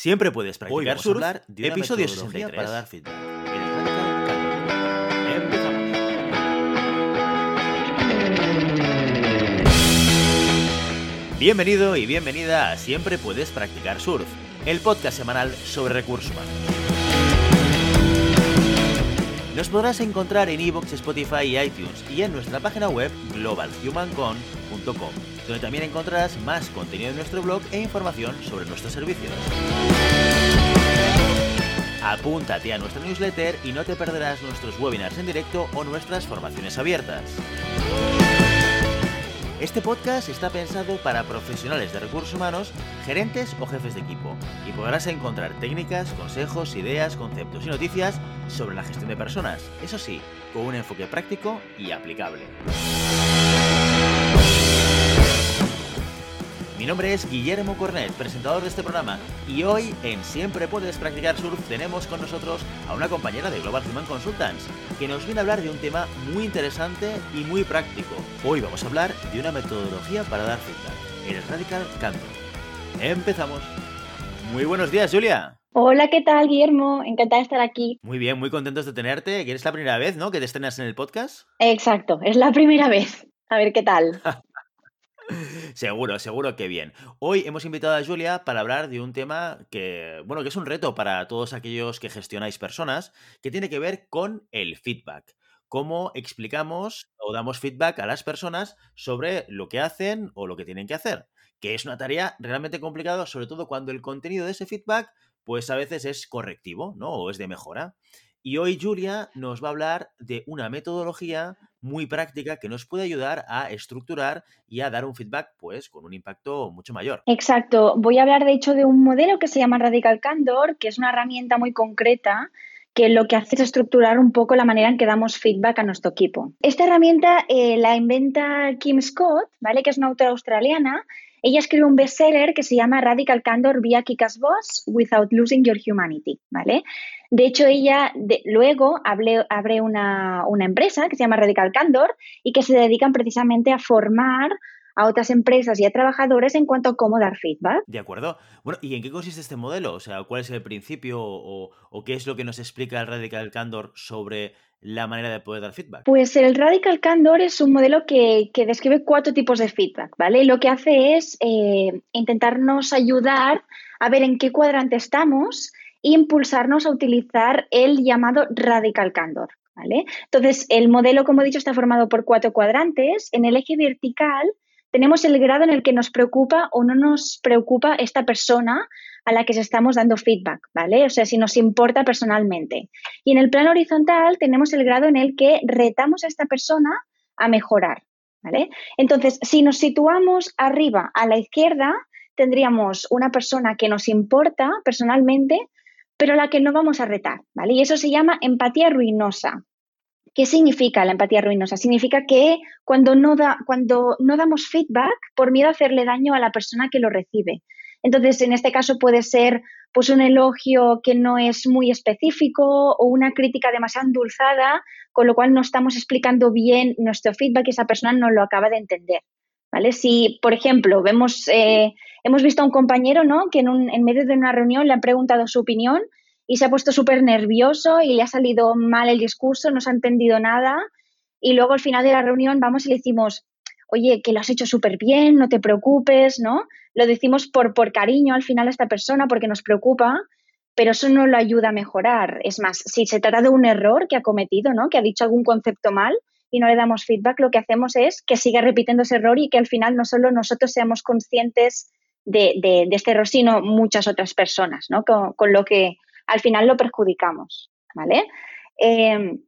Siempre puedes practicar vamos a surf. hablar de una episodio metodología 63. para dar feedback. Empezamos. Bienvenido y bienvenida a Siempre puedes practicar surf, el podcast semanal sobre recursos humanos. Nos podrás encontrar en iVoox, Spotify y iTunes y en nuestra página web globalhumancon.com, donde también encontrarás más contenido de nuestro blog e información sobre nuestros servicios. Apúntate a nuestra newsletter y no te perderás nuestros webinars en directo o nuestras formaciones abiertas. Este podcast está pensado para profesionales de recursos humanos, gerentes o jefes de equipo, y podrás encontrar técnicas, consejos, ideas, conceptos y noticias sobre la gestión de personas, eso sí, con un enfoque práctico y aplicable. Mi nombre es Guillermo Cornet, presentador de este programa, y hoy en Siempre Puedes Practicar Surf tenemos con nosotros a una compañera de Global Human Consultants, que nos viene a hablar de un tema muy interesante y muy práctico. Hoy vamos a hablar de una metodología para dar feedback, el Radical Candor. Empezamos. Muy buenos días, Julia. Hola, ¿qué tal, Guillermo? Encantada de estar aquí. Muy bien, muy contentos de tenerte, que eres la primera vez, ¿no? Que te estrenas en el podcast. Exacto, es la primera vez. A ver qué tal. Seguro, seguro que bien. Hoy hemos invitado a Julia para hablar de un tema que, bueno, que es un reto para todos aquellos que gestionáis personas, que tiene que ver con el feedback. Cómo explicamos o damos feedback a las personas sobre lo que hacen o lo que tienen que hacer. Que es una tarea realmente complicada, sobre todo cuando el contenido de ese feedback, pues a veces es correctivo, ¿no? O es de mejora. Y hoy Julia nos va a hablar de una metodología muy práctica que nos puede ayudar a estructurar y a dar un feedback pues con un impacto mucho mayor. Exacto. Voy a hablar de hecho de un modelo que se llama Radical Candor, que es una herramienta muy concreta que lo que hace es estructurar un poco la manera en que damos feedback a nuestro equipo. Esta herramienta eh, la inventa Kim Scott, ¿vale? Que es una autora australiana. Ella escribe un bestseller que se llama Radical Candor via Kick-Ass Boss Without Losing Your Humanity, ¿vale? De hecho, ella de, luego abre, abre una, una, empresa que se llama Radical Candor y que se dedican precisamente a formar a otras empresas y a trabajadores en cuanto a cómo dar feedback. De acuerdo. Bueno, ¿y en qué consiste este modelo? O sea, ¿cuál es el principio o, o qué es lo que nos explica el Radical Candor sobre la manera de poder dar feedback? Pues el Radical Candor es un modelo que, que describe cuatro tipos de feedback, ¿vale? Lo que hace es eh, intentarnos ayudar a ver en qué cuadrante estamos impulsarnos a utilizar el llamado Radical Candor, ¿vale? Entonces, el modelo, como he dicho, está formado por cuatro cuadrantes. En el eje vertical tenemos el grado en el que nos preocupa o no nos preocupa esta persona a la que se estamos dando feedback, ¿vale? O sea, si nos importa personalmente. Y en el plano horizontal tenemos el grado en el que retamos a esta persona a mejorar, ¿vale? Entonces, si nos situamos arriba a la izquierda, tendríamos una persona que nos importa personalmente, pero la que no vamos a retar, ¿vale? Y eso se llama empatía ruinosa. ¿Qué significa la empatía ruinosa? Significa que cuando no, da, cuando no damos feedback por miedo a hacerle daño a la persona que lo recibe. Entonces, en este caso puede ser pues un elogio que no es muy específico o una crítica demasiado endulzada, con lo cual no estamos explicando bien nuestro feedback y esa persona no lo acaba de entender. ¿Vale? Si, por ejemplo, vemos, eh, hemos visto a un compañero ¿no? que en, un, en medio de una reunión le han preguntado su opinión y se ha puesto súper nervioso y le ha salido mal el discurso, no se ha entendido nada y luego al final de la reunión vamos y le decimos, oye, que lo has hecho súper bien, no te preocupes, ¿no? Lo decimos por, por cariño al final a esta persona porque nos preocupa, pero eso no lo ayuda a mejorar. Es más, si se trata de un error que ha cometido, ¿no? Que ha dicho algún concepto mal y no le damos feedback, lo que hacemos es que siga repitiendo ese error y que al final no solo nosotros seamos conscientes de, de, este error, sino muchas otras personas, ¿no? Con, con lo que al final lo perjudicamos, ¿vale? Eh,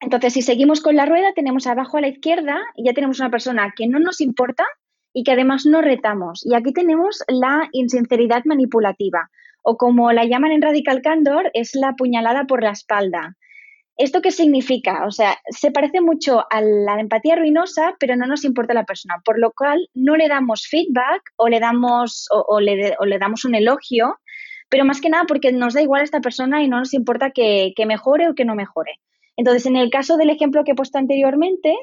entonces, si seguimos con la rueda, tenemos abajo a la izquierda y ya tenemos una persona que no nos importa y que además no retamos. Y aquí tenemos la insinceridad manipulativa, o como la llaman en Radical Candor, es la puñalada por la espalda. ¿Esto qué significa? O sea, se parece mucho a la empatía ruinosa, pero no nos importa la persona, por lo cual no le damos feedback o le damos, o, o le, o le damos un elogio, pero más que nada porque nos da igual a esta persona y no nos importa que, mejore o que no mejore. Entonces, en el caso del ejemplo que he puesto anteriormente,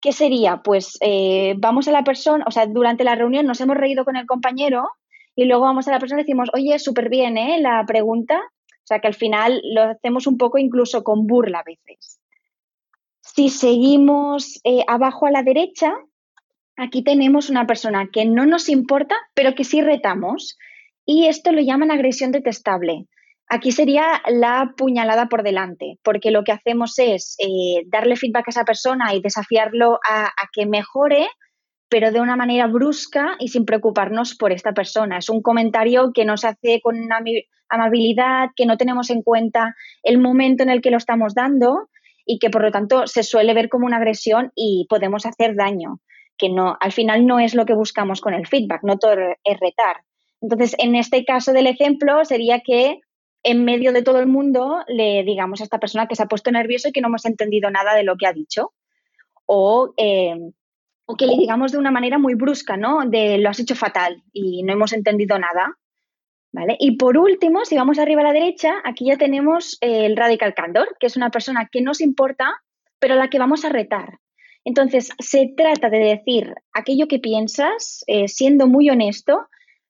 ¿qué sería? Pues eh, vamos a la persona, o sea, durante la reunión nos hemos reído con el compañero y luego vamos a la persona y decimos, oye, súper bien, ¿eh? La pregunta. O sea, que al final lo hacemos un poco incluso con burla a veces. Si seguimos eh, abajo a la derecha, aquí tenemos una persona que no nos importa, pero que sí retamos. Y esto lo llaman agresión detestable. Aquí sería la puñalada por delante, porque lo que hacemos es eh, darle feedback a esa persona y desafiarlo a, que mejore, pero de una manera brusca y sin preocuparnos por esta persona. Es un comentario que nos hace con amabilidad, que no tenemos en cuenta el momento en el que lo estamos dando y que por lo tanto se suele ver como una agresión y podemos hacer daño, que no, al final no es lo que buscamos con el feedback, no todo es retar. Entonces, en este caso del ejemplo sería que en medio de todo el mundo le digamos a esta persona que se ha puesto nervioso y que no hemos entendido nada de lo que ha dicho. O, eh, o que le digamos de una manera muy brusca, ¿no? De lo has hecho fatal y no hemos entendido nada. ¿Vale? Y por último, si vamos arriba a la derecha, aquí ya tenemos el radical candor, que es una persona que nos importa, pero a la que vamos a retar. Entonces, se trata de decir aquello que piensas, eh, siendo muy honesto,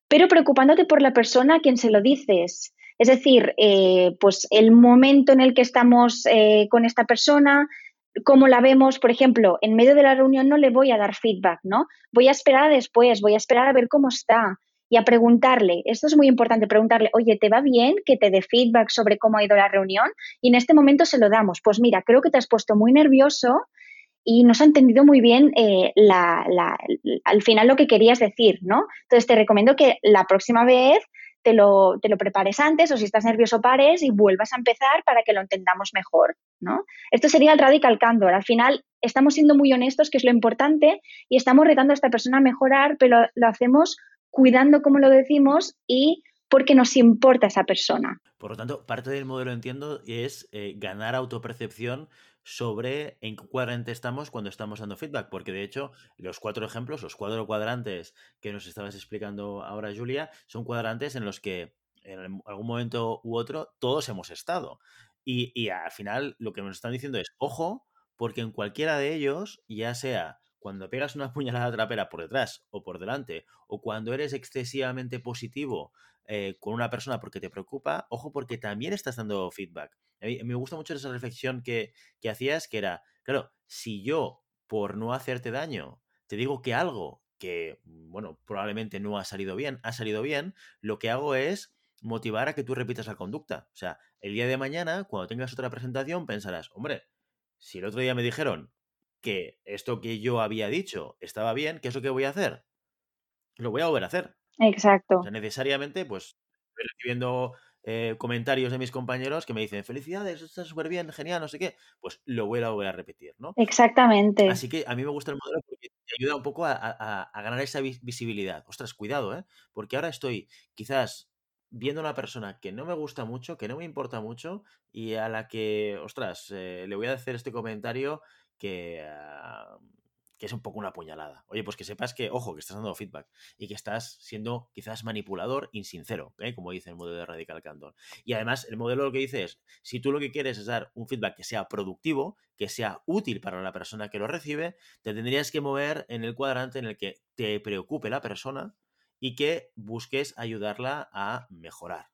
pero preocupándote por la persona a quien se lo dices. Es decir, eh, pues el momento en el que estamos eh, con esta persona, cómo la vemos, por ejemplo, en medio de la reunión no le voy a dar feedback, ¿no? Voy a esperar a después, voy a esperar a ver cómo está y a preguntarle, esto es muy importante, preguntarle, oye, ¿te va bien que te dé feedback sobre cómo ha ido la reunión? Y en este momento se lo damos. Pues mira, creo que te has puesto muy nervioso y no se ha entendido muy bien eh, al final lo que querías decir, ¿no? Entonces te recomiendo que la próxima vez te lo, te lo prepares antes o si estás nervioso pares y vuelvas a empezar para que lo entendamos mejor, ¿no? Esto sería el radical candor. Al final estamos siendo muy honestos, que es lo importante, y estamos retando a esta persona a mejorar, pero lo hacemos cuidando como lo decimos y porque nos importa esa persona. Por lo tanto, parte del modelo, entiendo, es eh, ganar autopercepción sobre en qué cuadrante estamos cuando estamos dando feedback, porque de hecho los cuatro ejemplos, los cuatro cuadrantes que nos estabas explicando ahora, Julia, son cuadrantes en los que en algún momento u otro todos hemos estado. Y, y al final lo que nos están diciendo es, ojo, porque en cualquiera de ellos, ya sea cuando pegas una puñalada trapera por detrás o por delante, o cuando eres excesivamente positivo eh, con una persona porque te preocupa, ojo porque también estás dando feedback. me gusta mucho esa reflexión que, que hacías, que era, claro, si yo por no hacerte daño te digo que algo que, bueno, probablemente no ha salido bien, ha salido bien, lo que hago es motivar a que tú repitas la conducta. O sea, el día de mañana, cuando tengas otra presentación, pensarás, hombre, si el otro día me dijeron que esto que yo había dicho estaba bien, ¿qué es lo que voy a hacer? Lo voy a volver a hacer. Exacto. O sea, necesariamente, pues, estoy recibiendo eh, comentarios de mis compañeros que me dicen, felicidades, está súper bien, genial, no sé qué, pues lo voy a volver a repetir, ¿no? Exactamente. Así que a mí me gusta el modelo porque te ayuda un poco a, ganar esa visibilidad. Ostras, cuidado, ¿eh? Porque ahora estoy quizás viendo a una persona que no me gusta mucho, que no me importa mucho y a la que, ostras, eh, le voy a hacer este comentario que... Ah, que es un poco una puñalada. Oye, pues que sepas que, ojo, que estás dando feedback y que estás siendo quizás manipulador, insincero, ¿eh? como dice el modelo de Radical Candor. Y además, el modelo lo que dice es, si tú lo que quieres es dar un feedback que sea productivo, que sea útil para la persona que lo recibe, te tendrías que mover en el cuadrante en el que te preocupe la persona y que busques ayudarla a mejorar.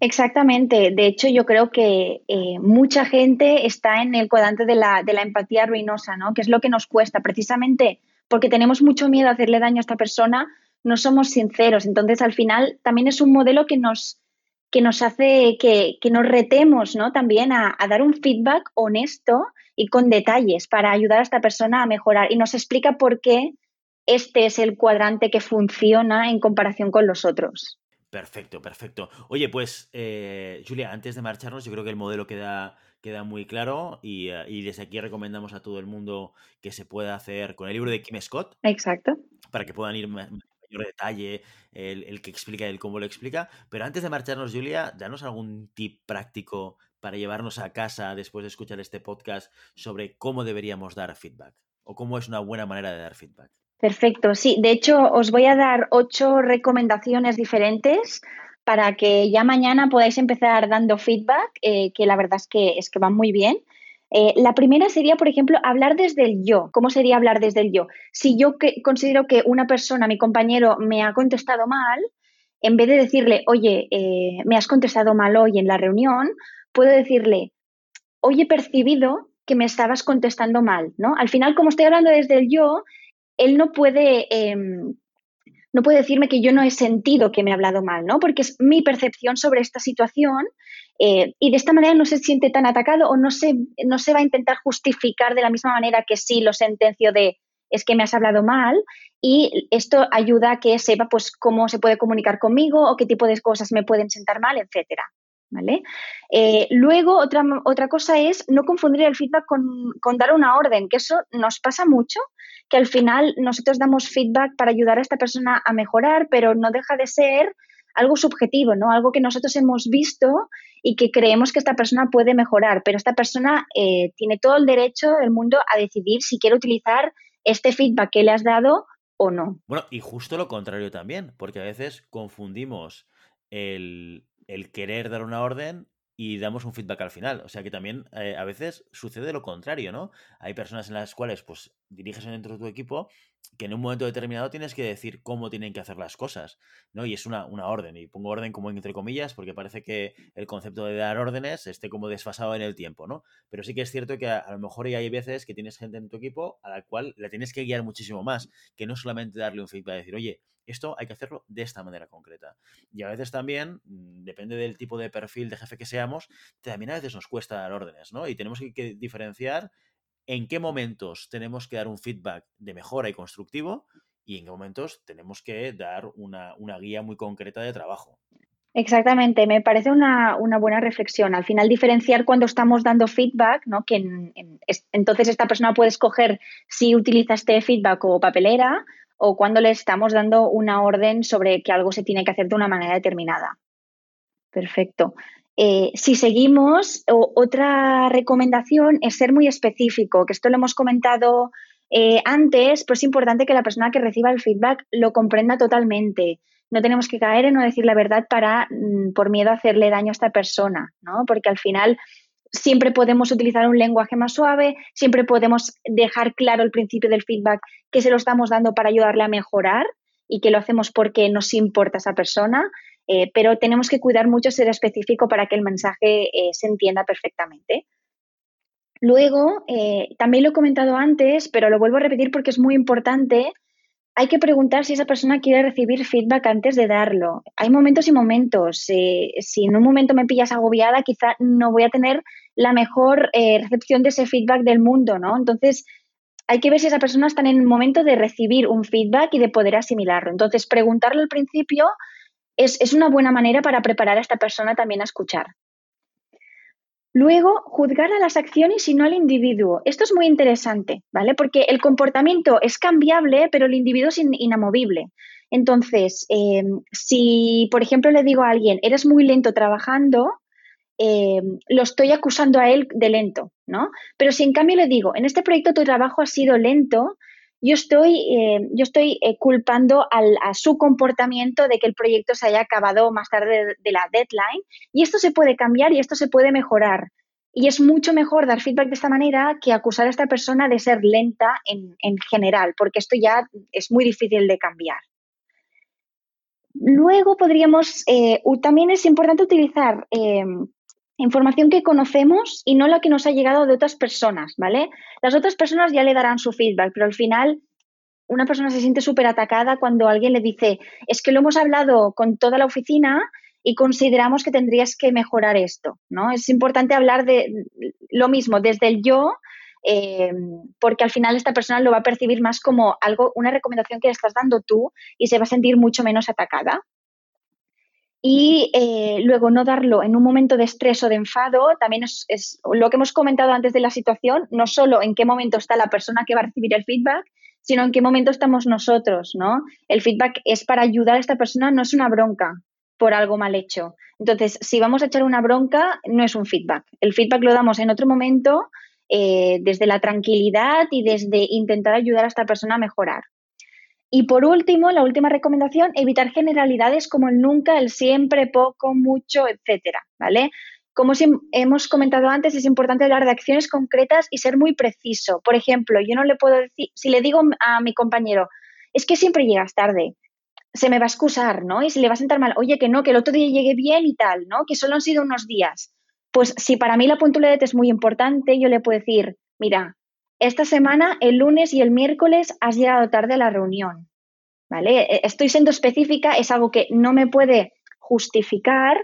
Exactamente. De hecho, yo creo que eh, mucha gente está en el cuadrante de la, de la empatía ruinosa, ¿no? Que es lo que nos cuesta, precisamente porque tenemos mucho miedo a hacerle daño a esta persona, no somos sinceros. Entonces, al final, también es un modelo que nos, que nos hace que, que nos retemos, ¿no? También a, a dar un feedback honesto y con detalles para ayudar a esta persona a mejorar. Y nos explica por qué este es el cuadrante que funciona en comparación con los otros. Perfecto, perfecto. Oye, pues, eh, Julia, antes de marcharnos, yo creo que el modelo queda, queda muy claro y, eh, y, desde aquí recomendamos a todo el mundo que se pueda hacer con el libro de Kim Scott. Exacto. Para que puedan ir en mayor detalle el, el que explica, el cómo lo explica. Pero antes de marcharnos, Julia, danos algún tip práctico para llevarnos a casa después de escuchar este podcast sobre cómo deberíamos dar feedback o cómo es una buena manera de dar feedback. Perfecto, sí. De hecho, os voy a dar ocho recomendaciones diferentes para que ya mañana podáis empezar dando feedback, eh, que la verdad es que, es que van muy bien. Eh, la primera sería, por ejemplo, hablar desde el yo. ¿Cómo sería hablar desde el yo? Si yo que, considero que una persona, mi compañero, me ha contestado mal, en vez de decirle, oye, eh, me has contestado mal hoy en la reunión, puedo decirle, oye, he percibido que me estabas contestando mal, ¿no? Al final, como estoy hablando desde el yo, él no puede, em, no puede decirme que yo no he sentido que me ha hablado mal, ¿no? Porque es mi percepción sobre esta situación eh, y de esta manera no se siente tan atacado o no se, no se va a intentar justificar de la misma manera que sí lo sentencio de es que me has hablado mal y esto ayuda a que sepa pues cómo se puede comunicar conmigo o qué tipo de cosas me pueden sentar mal, etcétera. ¿Vale? Eh, luego, otra, otra cosa es no confundir el feedback con, dar una orden, que eso nos pasa mucho, que al final nosotros damos feedback para ayudar a esta persona a mejorar, pero no deja de ser algo subjetivo, ¿no? Algo que nosotros hemos visto y que creemos que esta persona puede mejorar, pero esta persona eh, tiene todo el derecho del mundo a decidir si quiere utilizar este feedback que le has dado o no. Bueno, y justo lo contrario también, porque a veces confundimos el, el querer dar una orden y damos un feedback al final. O sea que también eh, a veces sucede lo contrario, ¿no? Hay personas en las cuales pues diriges dentro de tu equipo que en un momento determinado tienes que decir cómo tienen que hacer las cosas, ¿no? Y es una, una, orden, y pongo orden como entre comillas, porque parece que el concepto de dar órdenes esté como desfasado en el tiempo, ¿no? Pero sí que es cierto que a, lo mejor hay veces que tienes gente en tu equipo a la cual le tienes que guiar muchísimo más, que no solamente darle un feedback, decir, oye, esto hay que hacerlo de esta manera concreta. Y a veces también, mm, depende del tipo de perfil de jefe que seamos, también a veces nos cuesta dar órdenes, ¿no? Y tenemos que diferenciar en qué momentos tenemos que dar un feedback de mejora y constructivo y en qué momentos tenemos que dar una, una guía muy concreta de trabajo. Exactamente, me parece una, una, buena reflexión. Al final, diferenciar cuando estamos dando feedback, ¿no? que en, en, entonces esta persona puede escoger si utiliza este feedback o papelera o cuando le estamos dando una orden sobre que algo se tiene que hacer de una manera determinada. Perfecto. Eh, si seguimos, otra recomendación es ser muy específico, que esto lo hemos comentado eh, antes, pero es importante que la persona que reciba el feedback lo comprenda totalmente. No tenemos que caer en no decir la verdad para, mm, por miedo a hacerle daño a esta persona, ¿no? Porque al final siempre podemos utilizar un lenguaje más suave, siempre podemos dejar claro el principio del feedback que se lo estamos dando para ayudarle a mejorar y que lo hacemos porque nos importa esa persona, eh, pero tenemos que cuidar mucho ser específico para que el mensaje eh, se entienda perfectamente. Luego, eh, también lo he comentado antes, pero lo vuelvo a repetir porque es muy importante, hay que preguntar si esa persona quiere recibir feedback antes de darlo. Hay momentos y momentos. si en un momento me pillas agobiada, quizá no voy a tener la mejor recepción de ese feedback del mundo, ¿no? Entonces, hay que ver si esa persona está en el momento de recibir un feedback y de poder asimilarlo. Entonces, preguntarlo al principio es, una buena manera para preparar a esta persona también a escuchar. Luego, juzgar a las acciones y no al individuo. Esto es muy interesante, ¿vale? Porque el comportamiento es cambiable, pero el individuo es inamovible. Entonces, em, si, por ejemplo, le digo a alguien, eres muy lento trabajando, em, lo estoy acusando a él de lento, ¿no? Pero si en cambio le digo, en este proyecto tu trabajo ha sido lento, yo estoy, eh, yo estoy eh, culpando a su comportamiento de que el proyecto se haya acabado más tarde de, la deadline y esto se puede cambiar y esto se puede mejorar. Y es mucho mejor dar feedback de esta manera que acusar a esta persona de ser lenta en, en general, porque esto ya es muy difícil de cambiar. Luego podríamos, eh, también es importante utilizar información que conocemos y no la que nos ha llegado de otras personas, ¿vale? Las otras personas ya le darán su feedback, pero al final una persona se siente súper atacada cuando alguien le dice, es que lo hemos hablado con toda la oficina y consideramos que tendrías que mejorar esto, ¿no? Es importante hablar de lo mismo desde el yo, eh, porque al final esta persona lo va a percibir más como algo, una recomendación que le estás dando tú y se va a sentir mucho menos atacada y eh, luego no darlo en un momento de estrés o de enfado, también es, lo que hemos comentado antes de la situación, no solo en qué momento está la persona que va a recibir el feedback, sino en qué momento estamos nosotros, ¿no? El feedback es para ayudar a esta persona, no es una bronca por algo mal hecho. Entonces, si vamos a echar una bronca, no es un feedback. El feedback lo damos en otro momento, eh, desde la tranquilidad y desde intentar ayudar a esta persona a mejorar. Y por último, la última recomendación, evitar generalidades como el nunca, el siempre, poco, mucho, etcétera, ¿vale? Como hemos comentado antes, es importante hablar de acciones concretas y ser muy preciso. Por ejemplo, yo no le puedo decir, si le digo a mi compañero, es que siempre llegas tarde, se me va a excusar, ¿no? Y se le va a sentar mal, oye, que no, que el otro día llegué bien y tal, ¿no? Que solo han sido unos días. Pues si para mí la puntualidad es muy importante, yo le puedo decir, mira, esta semana, el lunes y el miércoles has llegado tarde a la reunión, ¿vale? E, estoy siendo específica, es algo que no me puede justificar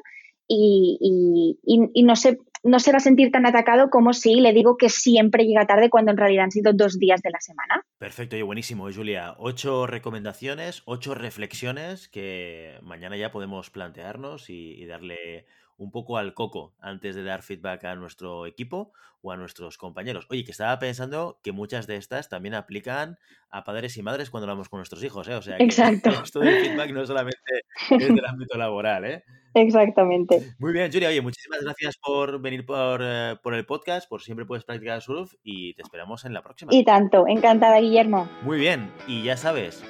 y, no, se, no se va a sentir tan atacado como si le digo que siempre llega tarde cuando en realidad han sido dos días de la semana. Perfecto y buenísimo, Julia. Ocho recomendaciones, ocho reflexiones que mañana ya podemos plantearnos y darle un poco al coco antes de dar feedback a nuestro equipo o a nuestros compañeros. Oye, que estaba pensando que muchas de estas también aplican a padres y madres cuando hablamos con nuestros hijos, ¿eh? O sea, que Exacto. esto del feedback no solamente es del ámbito laboral, ¿eh? Exactamente. Muy bien, Julia. Oye, muchísimas gracias por venir por, eh, por, el podcast, por siempre puedes practicar surf y te esperamos en la próxima. Y tanto, encantada, Guillermo. Muy bien, y ya sabes,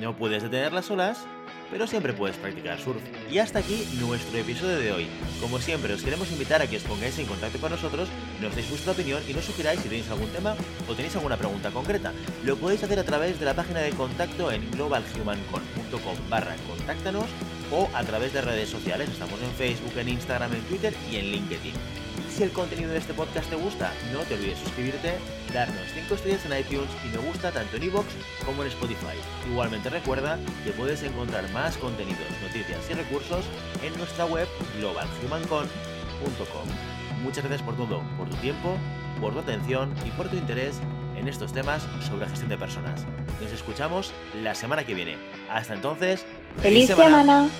no puedes detener las olas, pero siempre puedes practicar surf. Y hasta aquí nuestro episodio de hoy. Como siempre, os queremos invitar a que os pongáis en contacto con nosotros, nos deis vuestra opinión y nos sugiráis si tenéis algún tema o tenéis alguna pregunta concreta. Lo podéis hacer a través de la página de contacto en globalhumancon.com barra contáctanos o a través de redes sociales. Estamos en Facebook, en Instagram, en Twitter y en LinkedIn. Si el contenido de este podcast te gusta, no te olvides suscribirte, darnos 5 estrellas en iTunes y me gusta tanto en iVoox como en Spotify. Igualmente recuerda que puedes encontrar más contenidos, noticias y recursos en nuestra web globalhumancon.com. Muchas gracias por todo, por tu tiempo, por tu atención y por tu interés en estos temas sobre gestión de personas. Nos escuchamos la semana que viene. Hasta entonces, feliz, semana.